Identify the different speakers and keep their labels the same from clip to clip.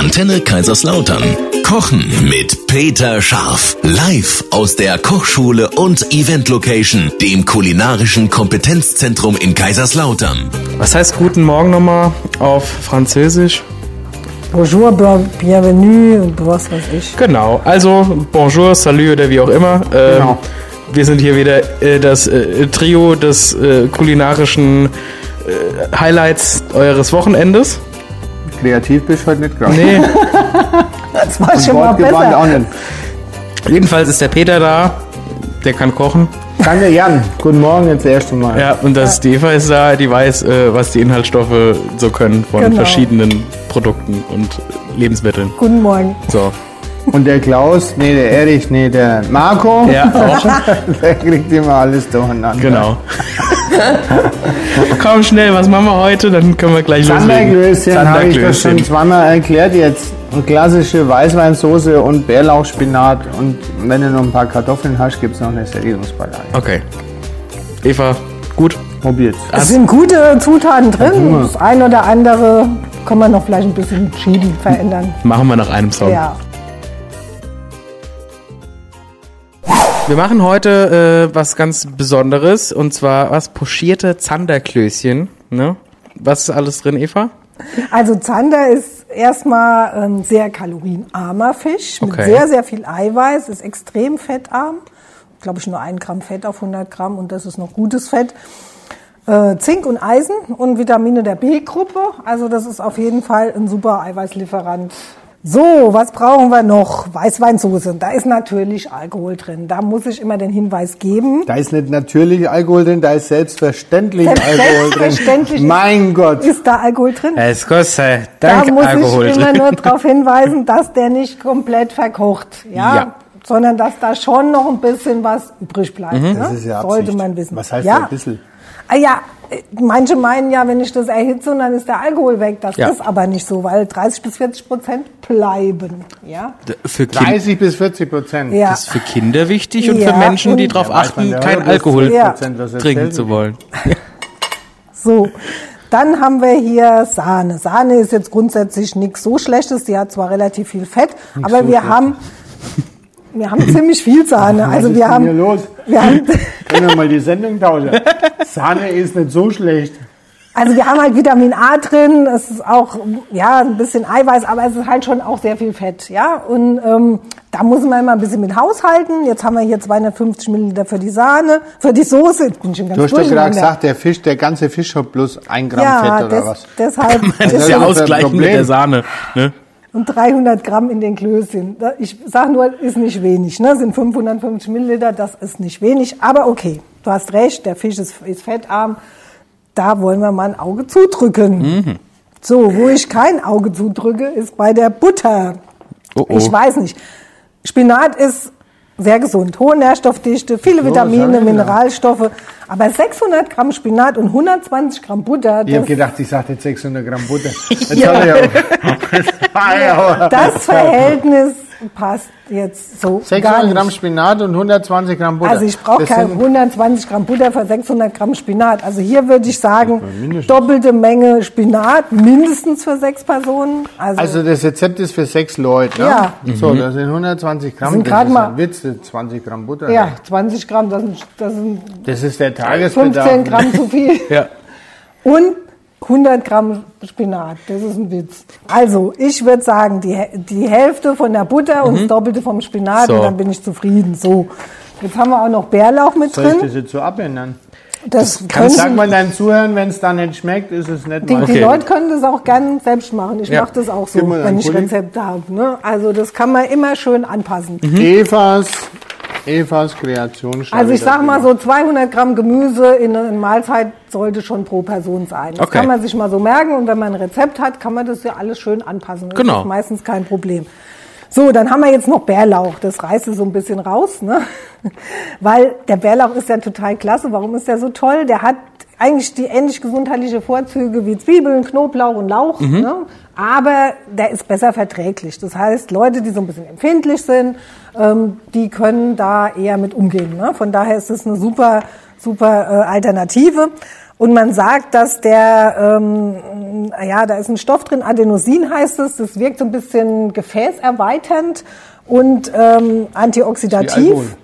Speaker 1: Antenne Kaiserslautern. Kochen mit Peter Scharf. Live aus der Kochschule und Event Location, dem kulinarischen Kompetenzzentrum in Kaiserslautern.
Speaker 2: Was heißt guten Morgen nochmal auf Französisch?
Speaker 3: Bonjour, bienvenue und was weiß ich.
Speaker 2: Genau, also Bonjour, Salut oder wie auch immer. Ähm,
Speaker 4: Genau.
Speaker 2: Wir sind hier wieder äh, das äh, Trio des äh, kulinarischen äh, Highlights eures Wochenendes.
Speaker 4: Kreativ bist heute nicht gerade.
Speaker 2: Nee,
Speaker 3: Das war schon mal
Speaker 4: Wortgewandt auch
Speaker 3: besser.
Speaker 4: nicht.
Speaker 2: jedenfalls ist der Peter da. Der kann kochen.
Speaker 4: Danke Jan, guten Morgen jetzt das erste Mal.
Speaker 2: Ja, und das die Eva ist da, die weiß, äh, was die Inhaltsstoffe so können von
Speaker 3: Genau.
Speaker 2: verschiedenen Produkten und Lebensmitteln.
Speaker 3: Guten Morgen.
Speaker 2: So.
Speaker 4: Und der Klaus, nee, der Erich, nee, der Marco,
Speaker 2: Ja, auch.
Speaker 4: der kriegt immer alles durcheinander.
Speaker 2: Genau. Komm schnell, was machen wir heute? Dann können wir gleich loslegen.
Speaker 4: Zanderklößchen habe ich das schon zweimal erklärt jetzt. Eine klassische Weißweinsoße und Bärlauchspinat und wenn du noch ein paar Kartoffeln hast, gibt es noch eine Servierungsbeilage.
Speaker 2: Okay. Eva, gut.
Speaker 4: Probiert's.
Speaker 3: Es sind gute Zutaten drin. Das ein oder andere kann man noch vielleicht ein bisschen schieben, verändern.
Speaker 2: Machen wir nach einem Song.
Speaker 3: Ja.
Speaker 2: Wir machen heute äh, was ganz Besonderes und zwar was pochierte Zanderklößchen. Ne? Was ist alles drin, Eva?
Speaker 3: Also Zander ist erstmal ein sehr kalorienarmer Fisch mit
Speaker 2: Okay.
Speaker 3: sehr, sehr viel Eiweiß, ist extrem fettarm. Glaube ich nur ein Gramm Fett auf 100 Gramm und das ist noch gutes Fett. Äh, Zink und Eisen und Vitamine der B-Gruppe. Also das ist auf jeden Fall ein super Eiweißlieferant. So, was brauchen wir noch? Weißweinsoße. Da ist natürlich Alkohol drin. Da muss ich immer den Hinweis geben.
Speaker 4: Da ist nicht natürlich Alkohol drin, da ist selbstverständlich Alkohol drin.
Speaker 3: Selbstverständlich
Speaker 4: Mein Gott.
Speaker 3: ist da Alkohol drin.
Speaker 2: Es kostet
Speaker 3: Da
Speaker 2: dank
Speaker 3: muss
Speaker 2: Alkohol
Speaker 3: ich immer
Speaker 2: drin.
Speaker 3: nur darauf hinweisen, dass der nicht komplett verkocht, ja?
Speaker 2: Ja.
Speaker 3: sondern dass da schon noch ein bisschen was übrig bleibt. Ne?
Speaker 4: Mhm. Das ist ja
Speaker 3: Sollte
Speaker 4: Absicht.
Speaker 3: man wissen.
Speaker 4: Was heißt
Speaker 3: ja.
Speaker 4: ein bisschen?
Speaker 3: Ah ja, äh, manche meinen ja, wenn ich das erhitze, dann ist der Alkohol weg. Das
Speaker 2: Ja.
Speaker 3: ist aber nicht so, weil 30 bis 40 Prozent bleiben. Ja,
Speaker 2: Für, kind,
Speaker 4: 30 bis 40 Prozent.
Speaker 3: ja.
Speaker 2: das ist für Kinder wichtig und
Speaker 3: Ja,
Speaker 2: für Menschen, die
Speaker 3: und-
Speaker 2: darauf achten,
Speaker 4: ja,
Speaker 2: kein
Speaker 4: das
Speaker 2: Alkohol
Speaker 3: Ja.
Speaker 4: 40%, was erzählen
Speaker 2: trinken zu wollen.
Speaker 3: So, dann haben wir hier Sahne. Sahne ist jetzt grundsätzlich nichts so Schlechtes. Die hat zwar relativ viel Fett, aber
Speaker 4: so
Speaker 3: wir
Speaker 4: schlecht.
Speaker 3: haben wir haben ziemlich viel Sahne.
Speaker 4: Was
Speaker 3: Also wir haben
Speaker 4: hier los?
Speaker 3: wir haben
Speaker 4: Können wir mal die Sendung tauschen? Sahne ist nicht so schlecht.
Speaker 3: Also wir haben halt Vitamin A drin, es ist auch ja ein bisschen Eiweiß, aber es ist halt schon auch sehr viel Fett, ja. Und ähm, da muss man immer ein bisschen mit haushalten. Jetzt haben wir hier 250 Milliliter für die Sahne, für die Soße. Jetzt bin ich schon ganz
Speaker 4: Du hast doch gerade gesagt, der Fisch, der ganze Fisch hat bloß ein Gramm
Speaker 3: ja,
Speaker 4: Fett oder
Speaker 3: des,
Speaker 4: was?
Speaker 3: deshalb
Speaker 2: Das ist ja ausgleichend mit der Sahne. Ne?
Speaker 3: Und 300 Gramm in den Klößchen. Ich sage nur, ist nicht wenig. Ne? Sind 550 Milliliter, das ist nicht wenig. Aber okay, du hast recht, der Fisch ist, ist fettarm. Da wollen wir mal ein Auge zudrücken.
Speaker 2: Mhm.
Speaker 3: So, wo ich kein Auge zudrücke, ist bei der Butter.
Speaker 2: Oh, oh.
Speaker 3: Ich weiß nicht. Spinat ist sehr gesund, hohe Nährstoffdichte, viele Vitamine,
Speaker 4: ja.
Speaker 3: Mineralstoffe. Aber 600 Gramm Spinat und 120 Gramm Butter,
Speaker 4: Ich habe gedacht, ich sage jetzt 600 Gramm Butter. Jetzt
Speaker 3: Ja.
Speaker 4: hab ich auch-
Speaker 3: das Verhältnis passt jetzt so gar
Speaker 4: 600
Speaker 3: nicht.
Speaker 4: Gramm Spinat und 120 Gramm Butter.
Speaker 3: Also ich brauche keine
Speaker 4: sind-
Speaker 3: 120 Gramm Butter für 600 Gramm Spinat. Also hier würde ich sagen, doppelte Menge Spinat, mindestens für sechs Personen. Also,
Speaker 4: Also das Rezept ist für sechs Leute, ne?
Speaker 3: Ja.
Speaker 4: So, das sind 120 Gramm.
Speaker 3: sind
Speaker 4: das
Speaker 3: grad
Speaker 4: ist
Speaker 3: mal-
Speaker 4: ein Witz, das ist 20 Gramm Butter.
Speaker 3: ja, 20 Gramm, das sind, das sind
Speaker 4: Das ist der Tagesbedarf.
Speaker 3: 15 Gramm zu viel.
Speaker 2: Ja.
Speaker 3: Und 100 Gramm Spinat, das ist ein Witz. Also, ich würde sagen, die, die Hälfte von der Butter und das Doppelte vom Spinat
Speaker 2: So.
Speaker 3: und dann bin ich zufrieden. So, jetzt haben wir auch noch Bärlauch mit
Speaker 4: Soll ich
Speaker 3: drin.
Speaker 4: das jetzt so abändern?
Speaker 3: Das
Speaker 4: Kannst
Speaker 3: können-
Speaker 4: sag mal deinen Zuhörern, wenn es da nicht schmeckt, ist es nicht
Speaker 3: Die,
Speaker 4: mal.
Speaker 3: die
Speaker 2: Okay.
Speaker 3: Leute können das auch gern selbst machen. Ich
Speaker 2: Ja.
Speaker 3: mache das auch so, wenn ich. Rezepte habe. Ne? Also das kann man immer schön anpassen.
Speaker 4: Evas, Evas Kreation.
Speaker 3: Also ich sage mal so 200 Gramm Gemüse in einer Mahlzeit sollte schon pro Person sein. Das
Speaker 2: Okay.
Speaker 3: kann man sich mal so merken und wenn man ein Rezept hat, kann man das ja alles schön anpassen. Das
Speaker 2: Genau.
Speaker 3: ist meistens kein Problem. So, dann haben wir jetzt noch Bärlauch. Das reißt es so ein bisschen raus, ne? Weil der Bärlauch ist ja total klasse. Warum ist der so toll? Der hat eigentlich die ähnlich gesundheitliche Vorzüge wie Zwiebeln, Knoblauch und Lauch, ne? aber der ist besser verträglich. Das heißt, Leute, die so ein bisschen empfindlich sind, ähm, die können da eher mit umgehen. Ne? Von daher ist es eine super, super äh, Alternative. Und man sagt, dass der, ähm, ja, da ist ein Stoff drin, Adenosin heißt es, das wirkt so ein bisschen gefäßerweiternd und ähm, antioxidativ.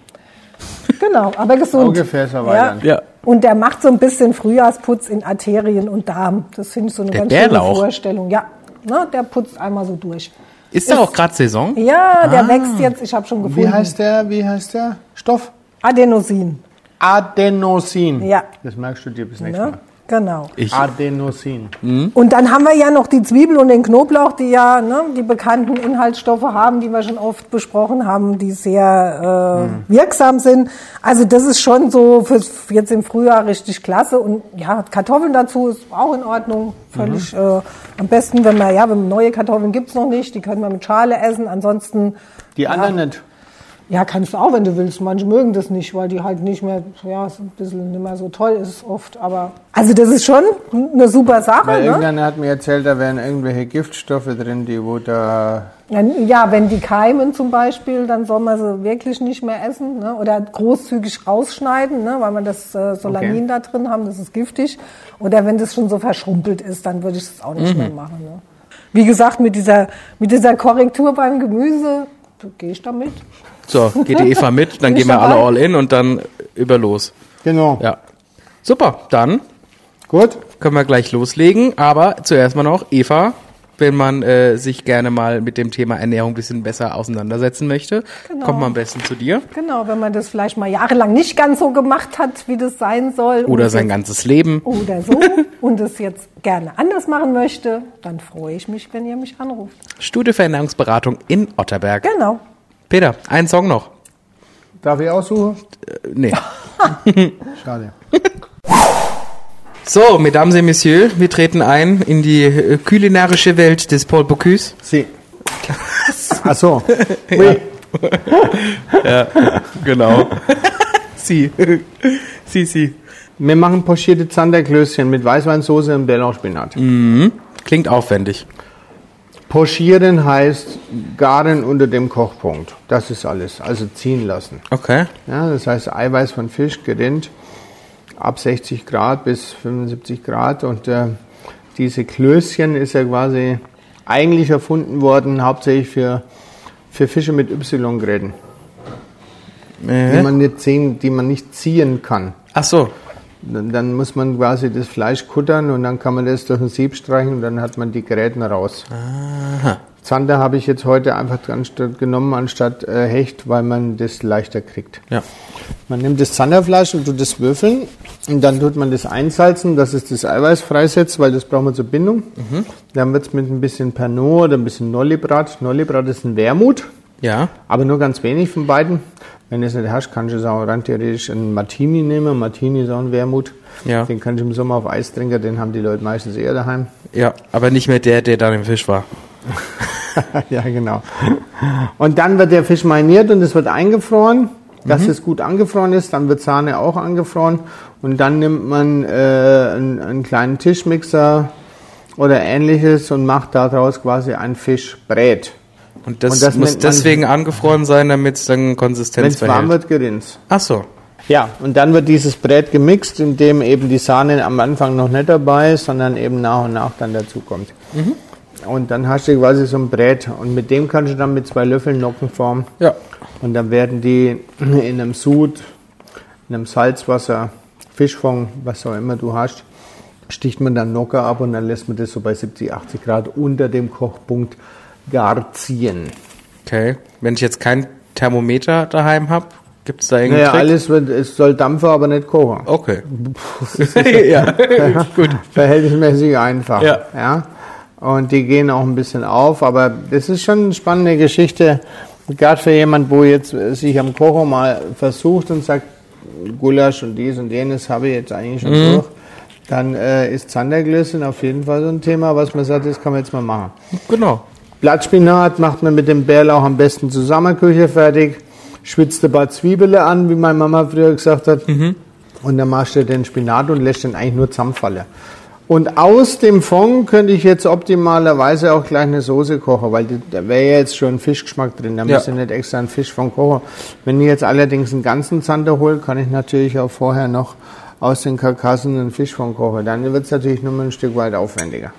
Speaker 3: Genau, aber gesund.
Speaker 4: Augefäßerweiternd.
Speaker 2: Ja.
Speaker 3: Und der macht so ein bisschen Frühjahrsputz in Arterien und Darm. Das finde ich so eine
Speaker 2: Der
Speaker 3: ganz
Speaker 2: Bärlauch?
Speaker 3: schöne Vorstellung. Ja, ne, der putzt einmal so durch.
Speaker 2: Ist da auch gerade Saison?
Speaker 3: Ja, der wächst jetzt, ich habe schon gefunden.
Speaker 4: Wie heißt der, wie heißt der Stoff?
Speaker 3: Adenosin.
Speaker 4: Adenosin.
Speaker 3: Ja.
Speaker 4: Das merkst du dir bis nächstes
Speaker 3: Ne?
Speaker 4: Mal.
Speaker 3: Genau.
Speaker 2: Ich,
Speaker 4: Adenosin.
Speaker 3: Und dann haben wir ja noch die Zwiebel und den Knoblauch, die ja ne, die bekannten Inhaltsstoffe haben, die wir schon oft besprochen haben, die sehr äh, wirksam sind. Also das ist schon so fürs, jetzt im Frühjahr richtig klasse. Und ja, Kartoffeln dazu ist auch in Ordnung. Völlig äh, am besten, wenn man, ja, wenn neue Kartoffeln gibt's noch nicht, die können wir mit Schale essen. Ansonsten
Speaker 4: Die anderen nicht.
Speaker 3: Ja, kannst du auch, wenn du willst. Manche mögen das nicht, weil die halt nicht mehr, ja, ein bisschen nicht mehr so toll ist oft. Aber also das ist schon eine super Sache.
Speaker 4: Weil
Speaker 3: Ne?
Speaker 4: irgendeiner hat mir erzählt, da wären irgendwelche Giftstoffe drin, die wo da.
Speaker 3: Ja, wenn die keimen zum Beispiel, dann soll man sie wirklich nicht mehr essen ne? oder großzügig rausschneiden, ne? weil man das äh, Solanin
Speaker 4: Okay.
Speaker 3: da drin haben, das ist giftig. Oder wenn das schon so verschrumpelt ist, dann würde ich das auch nicht mehr machen. Ne? Wie gesagt, mit dieser, mit dieser Korrektur beim Gemüse gehe ich damit.
Speaker 2: So, geht die Eva mit, dann gehen wir alle all in und dann über los.
Speaker 4: Genau.
Speaker 2: Ja. Super, dann
Speaker 4: Gut.
Speaker 2: können wir gleich loslegen. Aber zuerst mal noch, Eva, wenn man äh, sich gerne mal mit dem Thema Ernährung ein bisschen besser auseinandersetzen möchte,
Speaker 3: Genau.
Speaker 2: kommt man am besten zu dir.
Speaker 3: Genau, wenn man das vielleicht mal jahrelang nicht ganz so gemacht hat, wie das sein soll.
Speaker 2: Oder sein
Speaker 3: jetzt-
Speaker 2: ganzes Leben.
Speaker 3: Oder so und es jetzt gerne anders machen möchte, dann freue ich mich, wenn ihr mich anruft.
Speaker 2: Studie für Ernährungsberatung in Otterberg.
Speaker 3: Genau.
Speaker 2: Peter, ein Song noch.
Speaker 4: Darf ich aussuchen?
Speaker 2: Äh, nee.
Speaker 4: Schade.
Speaker 2: So, Mesdames et Messieurs, wir treten ein in die äh, kulinarische Welt des Paul Bocuse.
Speaker 4: Sie. Ach so. Oui.
Speaker 2: Genau. sie. sie, sie.
Speaker 4: Wir machen pochierte Zanderklößchen mit Weißweinsauce und Bärlauchspinat.
Speaker 2: Klingt aufwendig.
Speaker 4: Pochieren heißt garen unter dem Kochpunkt. Das ist alles. Also ziehen lassen.
Speaker 2: Okay.
Speaker 4: Ja, das heißt Eiweiß von Fisch gerinnt ab 60 Grad bis 75 Grad und äh, diese Klößchen ist ja quasi eigentlich erfunden worden hauptsächlich für, für Fische mit Y-Gräten, die
Speaker 2: Äh.
Speaker 4: man nicht ziehen, die man nicht ziehen kann.
Speaker 2: Ach so.
Speaker 4: Dann, muss man quasi das Fleisch kuttern und dann kann man das durch ein Sieb streichen und dann hat man die Gräten raus. Zander habe ich jetzt heute einfach anstatt genommen anstatt äh, Hecht, weil man das leichter kriegt.
Speaker 2: Ja.
Speaker 4: Man nimmt das Zanderfleisch und tut das würfeln und dann tut man das einsalzen, dass es das Eiweiß freisetzt, weil das braucht man zur Bindung. Dann wird es mit ein bisschen Pernod oder ein bisschen Nollibrat. Nollibrat ist ein Wermut,
Speaker 2: Ja.
Speaker 4: aber nur ganz wenig von beiden. Wenn du es nicht hast, kannst du es auch rein theoretisch einen Martini nehmen. Martini ist auch ein Wermut.
Speaker 2: Ja.
Speaker 4: Den kannst du im Sommer auf Eis trinken, den haben die Leute meistens eher daheim.
Speaker 2: Ja, aber nicht mehr der, der dann im Fisch war.
Speaker 4: ja, genau. Und dann wird der Fisch mariniert und es wird eingefroren. Dass es gut angefroren ist, dann wird Sahne auch angefroren. Und dann nimmt man äh, einen, einen kleinen Tischmixer oder ähnliches und macht daraus quasi ein Fischbrät.
Speaker 2: Und das,
Speaker 4: Und das
Speaker 2: muss deswegen angefroren sein, damit es dann
Speaker 4: Wenn
Speaker 2: Konsistenz
Speaker 4: es warm wird, gerinnt's.
Speaker 2: Ach so.
Speaker 4: Ja, und dann wird dieses Brät gemixt, in dem eben die Sahne am Anfang noch nicht dabei ist, sondern eben nach und nach dann dazukommt. Und dann hast du quasi so ein Brät und mit dem kannst du dann mit zwei Löffeln Nocken formen.
Speaker 2: Ja.
Speaker 4: Und dann werden die in einem Sud, in einem Salzwasser, Fischfond, was auch immer du hast, sticht man dann Nocker ab und dann lässt man das so bei 70, 80 Grad unter dem Kochpunkt gar ziehen.
Speaker 2: Okay. Wenn ich jetzt kein Thermometer daheim habe, gibt es da irgendeinen
Speaker 4: Naja,
Speaker 2: Trick?
Speaker 4: alles wird, es soll dampfen, aber nicht kochen.
Speaker 2: Okay. ja. Gut.
Speaker 4: verhältnismäßig einfach.
Speaker 2: Ja.
Speaker 4: ja. Und die gehen auch ein bisschen auf, aber das ist schon eine spannende Geschichte. Gerade für jemand, wo jetzt äh, sich am Kochen mal versucht und sagt, Gulasch und dies und jenes habe ich jetzt eigentlich schon durch, dann äh, ist Zanderglöschen auf jeden Fall so ein Thema, was man sagt, das kann man jetzt mal machen.
Speaker 2: Genau.
Speaker 4: Blattspinat macht man mit dem Bärlauch am besten zusammen, Küche fertig. Schwitzt ein paar Zwiebeln an, wie meine Mama früher gesagt hat. Und dann machst du den Spinat und lässt den eigentlich nur zusammenfallen. Und aus dem Fond könnte ich jetzt optimalerweise auch gleich eine Soße kochen, weil da wäre ja jetzt schon Fischgeschmack drin. Da
Speaker 2: Ja.
Speaker 4: müsste nicht extra ein Fischfond kochen. Wenn ich jetzt allerdings einen ganzen Zander hole, kann ich natürlich auch vorher noch aus den Karkassen einen Fischfond koche, dann wird es natürlich nur ein Stück weit aufwendiger.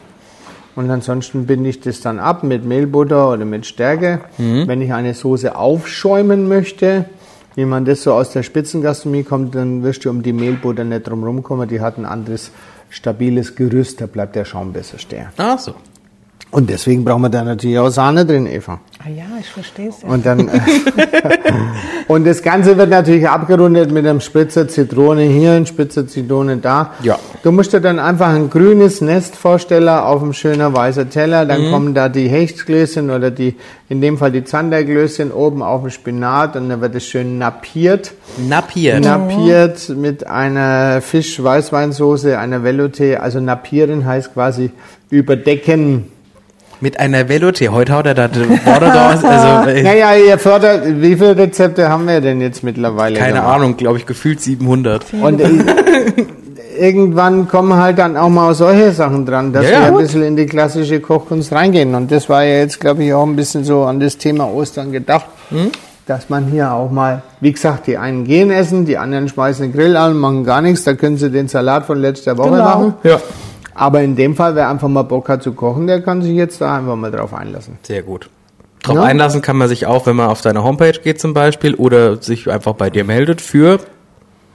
Speaker 4: Und ansonsten binde ich das dann ab mit Mehlbutter oder mit Stärke. Wenn ich eine Soße aufschäumen möchte, wie man das so aus der Spitzengastronomie kommt, dann wirst du um die Mehlbutter nicht drum rumkommen. Die hat ein anderes stabiles Gerüst, da bleibt der Schaum besser stehen.
Speaker 2: Ach so.
Speaker 4: Und deswegen brauchen wir da natürlich auch Sahne drin, Eva.
Speaker 3: Ah ja, ich verstehe es ja.
Speaker 4: Und dann und das Ganze wird natürlich abgerundet mit einem Spritzer Zitrone hier, ein Spritzer Zitrone da.
Speaker 2: Ja.
Speaker 4: Du musst dir dann einfach ein grünes Nest vorstellen auf einem schönen weißen Teller. Dann kommen da die Hechtglöschen oder die, in dem Fall die Zanderglöschen oben auf dem Spinat und dann wird es schön nappiert.
Speaker 2: Napiert.
Speaker 4: Nappiert mit einer Fisch-Weißweinsoße, einer Velouté. Also nappieren heißt quasi überdecken.
Speaker 2: Mit einer Velouté. Heute haut er da Worte raus. Also, äh,
Speaker 4: Naja, ihr fördert, wie viele Rezepte haben wir denn jetzt mittlerweile?
Speaker 2: keine
Speaker 4: gemacht?
Speaker 2: Ahnung, glaube ich, gefühlt 700.
Speaker 4: Und äh, irgendwann kommen halt dann auch mal solche Sachen dran, dass
Speaker 2: Ja,
Speaker 4: wir
Speaker 2: ja,
Speaker 4: ein
Speaker 2: gut.
Speaker 4: bisschen in die klassische Kochkunst reingehen. Und das war ja jetzt, glaube ich, auch ein bisschen so an das Thema Ostern gedacht,
Speaker 2: Hm?
Speaker 4: dass man hier auch mal, wie gesagt, die einen gehen essen, die anderen schmeißen den Grill an, machen gar nichts, da können sie den Salat von letzter Woche
Speaker 3: Genau.
Speaker 4: machen.
Speaker 2: Ja.
Speaker 4: Aber in dem Fall, wer einfach mal Bock hat zu kochen, der kann sich jetzt da einfach mal drauf einlassen.
Speaker 2: Sehr gut. Drauf
Speaker 4: Ja.
Speaker 2: einlassen kann man sich auch, wenn man auf deine Homepage geht zum Beispiel oder sich einfach bei dir meldet für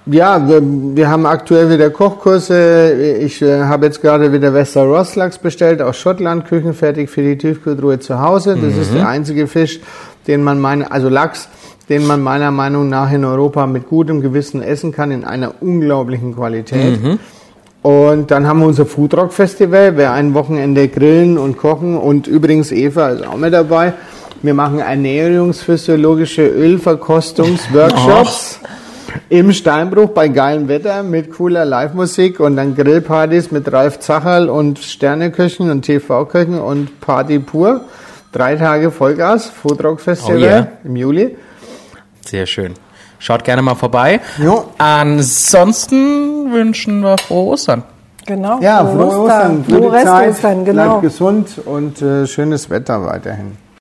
Speaker 4: Ja, wir, wir haben aktuell wieder Kochkurse. Ich äh, habe jetzt gerade wieder Wester Rosslachs bestellt aus Schottland, küchenfertig für die Tiefkühltruhe zu Hause. Das ist der einzige Fisch, den man meine, also Lachs, den man meiner Meinung nach in Europa mit gutem Gewissen essen kann, in einer unglaublichen Qualität. Und dann haben wir unser Foodrock Festival, wer ein Wochenende grillen und kochen und übrigens Eva ist auch mit dabei. Wir machen ernährungsphysiologische Ölverkostungsworkshops im Steinbruch bei geilem Wetter mit cooler Live-Musik und dann Grillpartys mit Ralf Zacherl und Sterneköchen und TV-Köchen und Party pur. Drei Tage Vollgas, Foodrock Festival
Speaker 2: Oh yeah.
Speaker 4: im Juli.
Speaker 2: Sehr schön. Schaut gerne mal vorbei.
Speaker 4: Jo.
Speaker 2: Ansonsten wünschen wir frohe Ostern.
Speaker 3: Genau.
Speaker 4: Ja, frohe Ostern,
Speaker 3: Frohe
Speaker 4: Zeit,
Speaker 3: Restostern, genau.
Speaker 4: bleibt gesund und äh, schönes Wetter weiterhin.